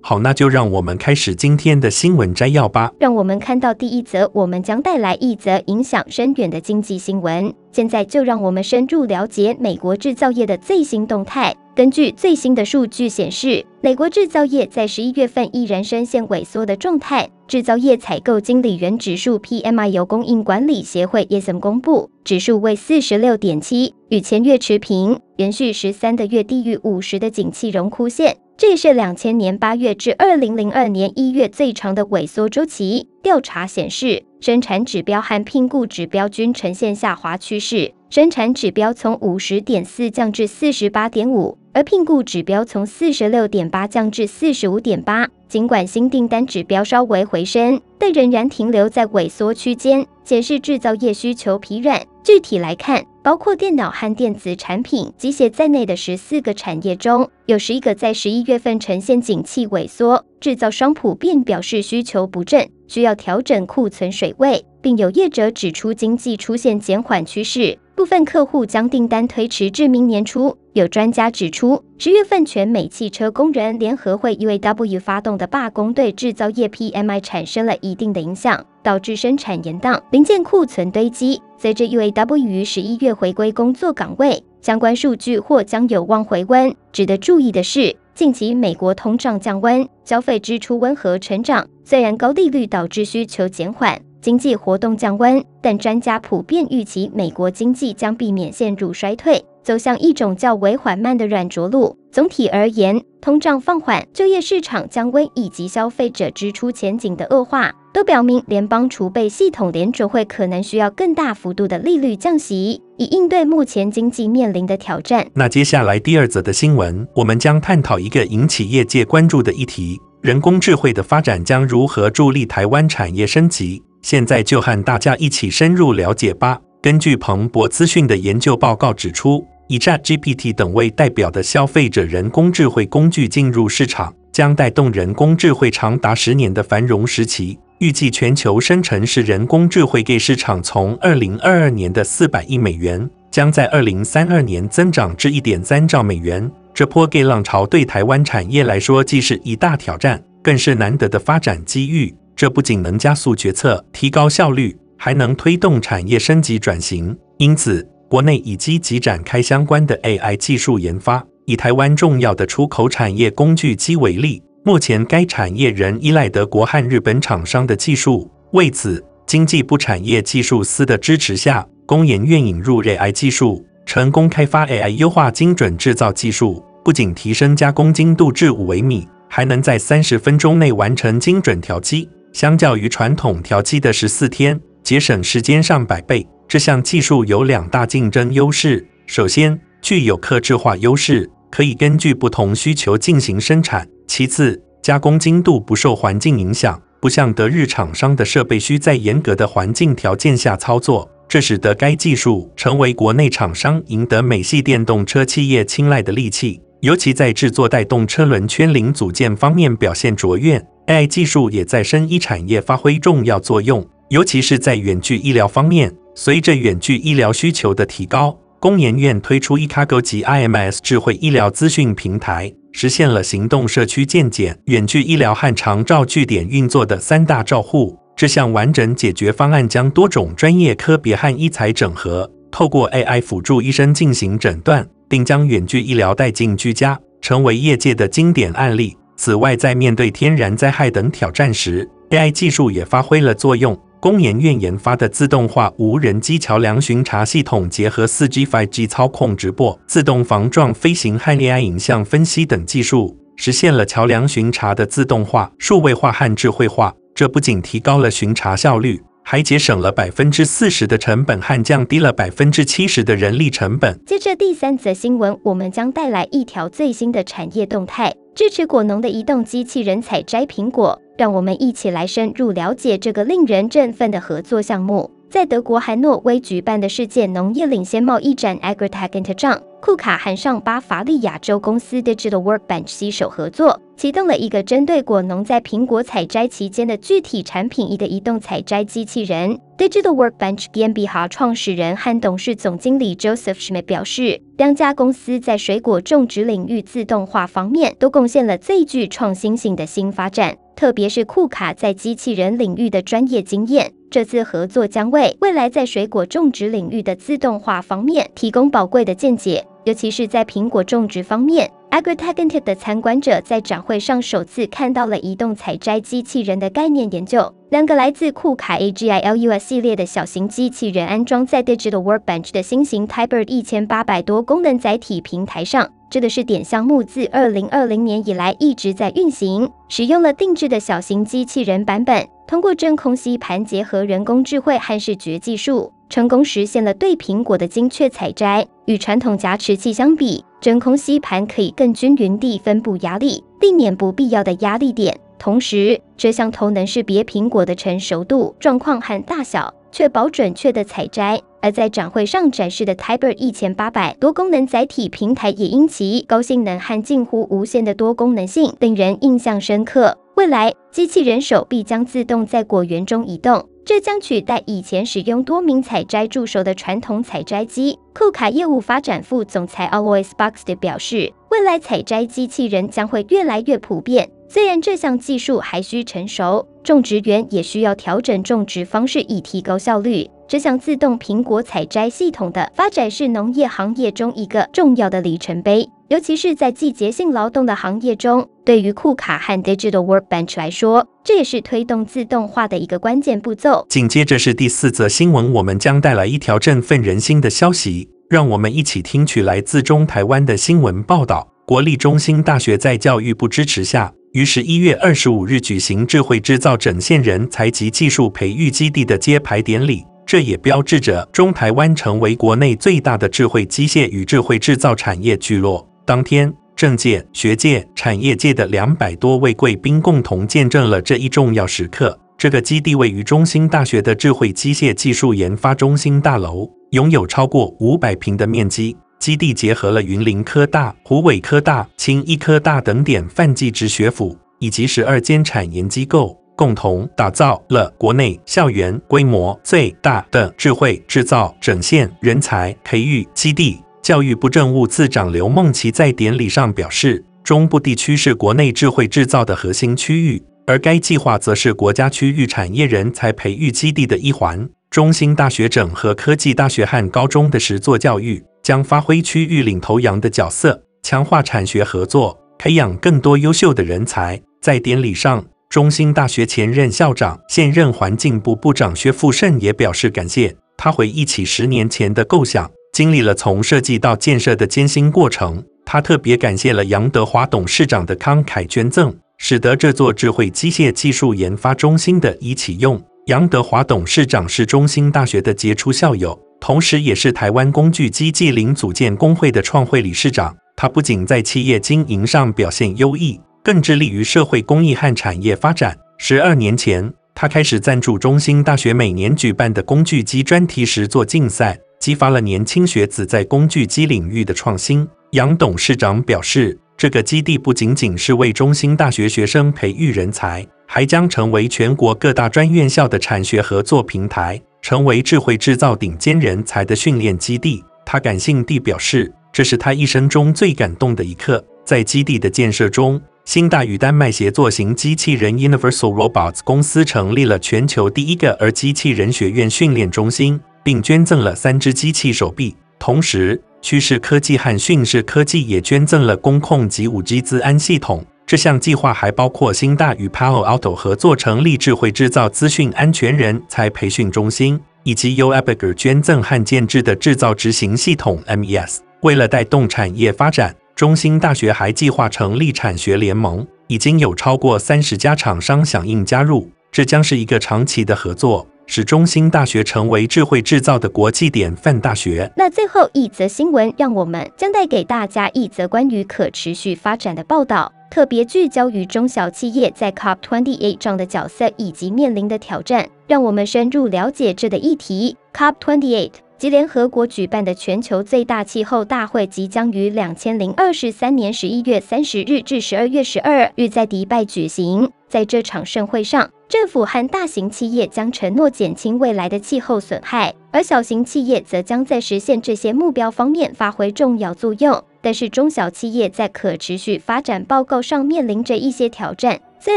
好，那就让我们开始今天的新闻摘要吧。让我们看到第一则，我们将带来一则影响深远的经济新闻。现在就让我们深入了解美国制造业的最新动态。根据最新的数据显示，美国制造业在十一月份依然深陷萎缩的状态。制造业采购经理人指数 PMI 由供应管理协会 ISM 公布，指数为四十六点七，与前月持平，连续十三个月低于五十的景气荣枯线。这也是两千年八月至二零零二年一月最长的萎缩周期。调查显示，生产指标和聘雇指标均呈现下滑趋势，生产指标从五十点四降至四十八点五，而聘雇指标从四十六点八降至四十五点八。尽管新订单指标稍微回升，但仍然停留在萎缩区间，显示制造业需求疲软。具体来看，包括电脑和电子产品、机械在内的十四个产业中，有十一个在十一月份呈现景气萎缩。制造商普遍表示需求不振，需要调整库存水位，并有业者指出经济出现减缓趋势，部分客户将订单推迟至明年初。有专家指出，十月份全美汽车工人联合会 UAW 发动的罢工对制造业 PMI 产生了一定的影响，导致生产延宕、零件库存堆积。随着 UAW 于十一月回归工作岗位，相关数据或将有望回温。值得注意的是，近期美国通胀降温，消费支出温和成长。虽然高利率导致需求减缓，经济活动降温，但专家普遍预期美国经济将避免陷入衰退。走向一种较为缓慢的软着陆。总体而言，通胀放缓、就业市场降温以及消费者支出前景的恶化，都表明联邦储备系统联准会可能需要更大幅度的利率降息，以应对目前经济面临的挑战。那接下来第二则的新闻，我们将探讨一个引起业界关注的议题：人工智慧的发展将如何助力台湾产业升级？现在就和大家一起深入了解吧。根据彭博资讯的研究报告指出，以 ChatGPT 等为代表的消费者人工智慧工具进入市场，将带动人工智慧长达十年的繁荣时期。预计全球生成式人工智慧 GAE 市场从二零二二年的四百亿美元，将在二零三二年增长至一点三兆美元。这波 GAE 浪潮对台湾产业来说既是一大挑战，更是难得的发展机遇。这不仅能加速决策、提高效率，还能推动产业升级转型。因此，国内已积极展开相关的 AI 技术研发。以台湾重要的出口产业工具机为例，目前该产业仍依赖德国和日本厂商的技术。为此，经济部产业技术司的支持下，工研院引入 AI 技术，成功开发 AI 优化精准制造技术，不仅提升加工精度至五微米，还能在三十分钟内完成精准调机，相较于传统调机的十四天，节省时间上百倍。这项技术有两大竞争优势：首先，具有客制化优势，可以根据不同需求进行生产；其次，加工精度不受环境影响，不像德日厂商的设备需在严格的环境条件下操作，这使得该技术成为国内厂商赢得美系电动车企业青睐的利器。尤其在制作带动车轮圈零组件方面表现卓越，AI 技术也在生医产业发挥重要作用，尤其是在远距医疗方面。随着远距医疗需求的提高，工研院推出 eCargo 及 IMS 智慧医疗资讯平台，实现了行动社区健检、远距医疗和长照据点运作的三大照护。这项完整解决方案将多种专业科别和医材整合，透过 AI 辅助医生进行诊断，并将远距医疗带进居家，成为业界的经典案例。此外，在面对天然灾害等挑战时，AI 技术也发挥了作用。工研院研发的自动化无人机桥梁巡查系统，结合 4G、5G 操控直播、自动防撞飞行和 AI 影像分析等技术，实现了桥梁巡查的自动化、数位化和智慧化。这不仅提高了巡查效率，还节省了百分之四十的成本和降低了百分之七十的人力成本。接着第三则新闻，我们将带来一条最新的产业动态。支持果农的移动机器人采摘苹果。让我们一起来深入了解这个令人振奋的合作项目。在德国汉诺威举办的世界农业领先贸易展 Agritechnica 上，库卡和上巴伐利亚州公司 Digital Workbench 携手合作，启动了一个针对果农在苹果采摘期间的具体产品一的移动采摘机器人。Digital Workbench GmbH 创始人和董事总经理 Joseph Schmidt 表示，两家公司在水果种植领域自动化方面都贡献了最具创新性的新发展。特别是库卡在机器人领域的专业经验，这次合作将为未来在水果种植领域的自动化方面提供宝贵的见解，尤其是在苹果种植方面。Agritechnica 的参观者在展会上首次看到了移动采摘机器人的概念研究。两个来自库卡 AGILUS 系列的小型机器人安装在 Digital Workbench 的新型 Tybird 一千八百多功能载体平台上。这个试点项目自二零二零年以来一直在运行，使用了定制的小型机器人版本，通过真空吸盘结合人工智慧和视觉技术，成功实现了对苹果的精确采摘。与传统夹持器相比，真空吸盘可以更均匀地分布压力，避免不必要的压力点。同时，这项头能识别苹果的成熟度、状况和大小，确保准确的采摘。而在展会上展示的 Typer 一千八百多功能载体平台，也因其高性能和近乎无限的多功能性，令人印象深刻。未来，机器人手臂将自动在果园中移动，这将取代以前使用多名采摘助手的传统采摘机。库卡业务发展副总裁 Alois b o x t 表示，未来采摘机器人将会越来越普遍。虽然这项技术还需成熟，种植园也需要调整种植方式以提高效率。这项自动苹果采摘系统的发展是农业行业中一个重要的里程碑，尤其是在季节性劳动的行业中。对于库卡和 Digital Workbench 来说，这也是推动自动化的一个关键步骤。紧接着是第四则新闻，我们将带来一条振奋人心的消息，让我们一起听取来自中台湾的新闻报道。国立中兴大学在教育部支持下，于十一月二十五日举行智慧制造整线人才及技术培育基地的揭牌典礼。这也标志着中台湾成为国内最大的智慧机械与智慧制造产业聚落。当天，政界、学界、产业界的两百多位贵宾共同见证了这一重要时刻。这个基地位于中兴大学的智慧机械技术研发中心大楼，拥有超过五百平的面积。基地结合了云林科大、湖尾科大、青医科大等典范技职学府，以及十二间产研机构，共同打造了国内校园规模最大的智慧制造整线人才培育基地。教育部政务次长刘梦琪在典礼上表示，中部地区是国内智慧制造的核心区域，而该计划则是国家区域产业人才培育基地的一环。中兴大学整合科技大学和高中的实作教育。将发挥区域领头羊的角色，强化产学合作，培养更多优秀的人才。在典礼上，中兴大学前任校长、现任环境部部长薛富盛也表示感谢。他回忆起十年前的构想，经历了从设计到建设的艰辛过程。他特别感谢了杨德华董事长的慷慨捐赠，使得这座智慧机械技术研发中心得以启用。杨德华董事长是中兴大学的杰出校友。同时，也是台湾工具机暨零组件工会的创会理事长。他不仅在企业经营上表现优异，更致力于社会公益和产业发展。十二年前，他开始赞助中兴大学每年举办的工具机专题实作竞赛，激发了年轻学子在工具机领域的创新。杨董事长表示，这个基地不仅仅是为中兴大学学生培育人才，还将成为全国各大专院校的产学合作平台。成为智慧制造顶尖人才的训练基地，他感性地表示，这是他一生中最感动的一刻。在基地的建设中，兴大与丹麦协作型机器人 Universal Robots 公司成立了全球第一个儿机器人学院训练中心，并捐赠了三只机器手臂。同时，趋势科技和讯势科技也捐赠了工控及 5G 资安系统。这项计划还包括新大与 Palo Alto 合作成立智慧制造资讯安全人才培训中心，以及由 Abiger 捐赠和建制的制造执行系统 MES。为了带动产业发展，中兴大学还计划成立产学联盟，已经有超过三十家厂商响应加入。这将是一个长期的合作，使中兴大学成为智慧制造的国际典范大学。那最后一则新闻，让我们将带给大家一则关于可持续发展的报道，特别聚焦于中小企业在 COP28 上的角色以及面临的挑战，让我们深入了解这的议题。COP28 及联合国举办的全球最大气候大会即将于两千零二十三年十一月三十日至十二月十二日在迪拜举行。在这场盛会上，政府和大型企业将承诺减轻未来的气候损害，而小型企业则将在实现这些目标方面发挥重要作用。但是，中小企业在可持续发展报告上面临着一些挑战，虽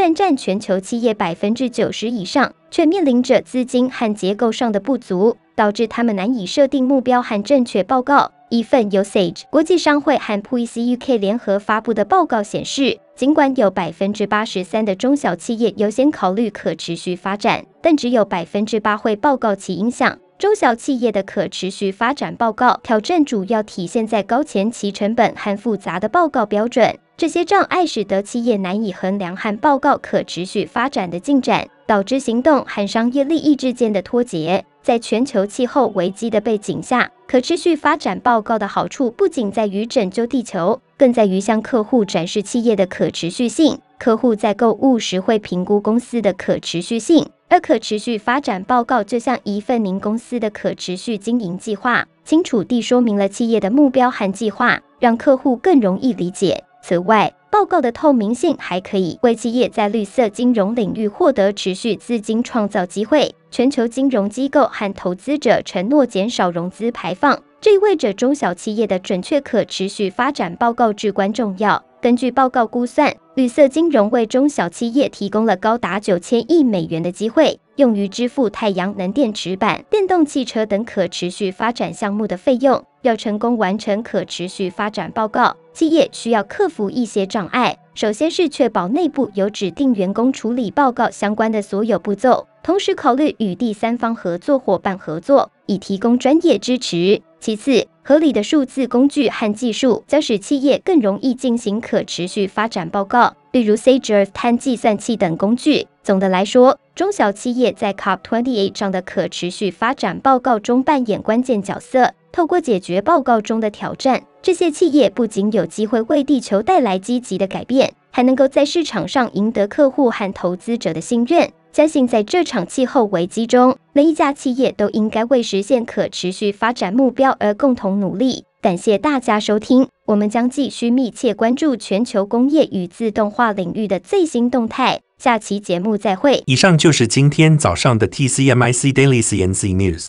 然占全球企业百分之九十以上，却面临着资金和结构上的不足。导致他们难以设定目标和正确报告。一份由 Sage 国际商会和 PwC UK 联合发布的报告显示，尽管有百分之八十三的中小企业优先考虑可持续发展，但只有百分之八会报告其影响。中小企业的可持续发展报告挑战主要体现在高前期成本和复杂的报告标准。这些障碍使得企业难以衡量和报告可持续发展的进展，导致行动和商业利益之间的脱节。在全球气候危机的背景下，可持续发展报告的好处不仅在于拯救地球，更在于向客户展示企业的可持续性。客户在购物时会评估公司的可持续性，而可持续发展报告就像一份您公司的可持续经营计划，清楚地说明了企业的目标和计划，让客户更容易理解。此外，报告的透明性还可以为企业在绿色金融领域获得持续资金创造机会。全球金融机构和投资者承诺减少融资排放，这意味着中小企业的准确可持续发展报告至关重要。根据报告估算，绿色金融为中小企业提供了高达九千亿美元的机会，用于支付太阳能电池板、电动汽车等可持续发展项目的费用。要成功完成可持续发展报告，企业需要克服一些障碍。首先是确保内部有指定员工处理报告相关的所有步骤，同时考虑与第三方合作伙伴合作，以提供专业支持。其次，合理的数字工具和技术将使企业更容易进行可持续发展报告，例如 Sage Earth 碳计算器等工具。总的来说，中小企业在 COP28 上的可持续发展报告中扮演关键角色。透过解决报告中的挑战，这些企业不仅有机会为地球带来积极的改变，还能够在市场上赢得客户和投资者的信任。相信在这场气候危机中，每一家企业都应该为实现可持续发展目标而共同努力。感谢大家收听，我们将继续密切关注全球工业与自动化领域的最新动态。下期节目再会。以上就是今天早上的 TCMIC Daily CNC News。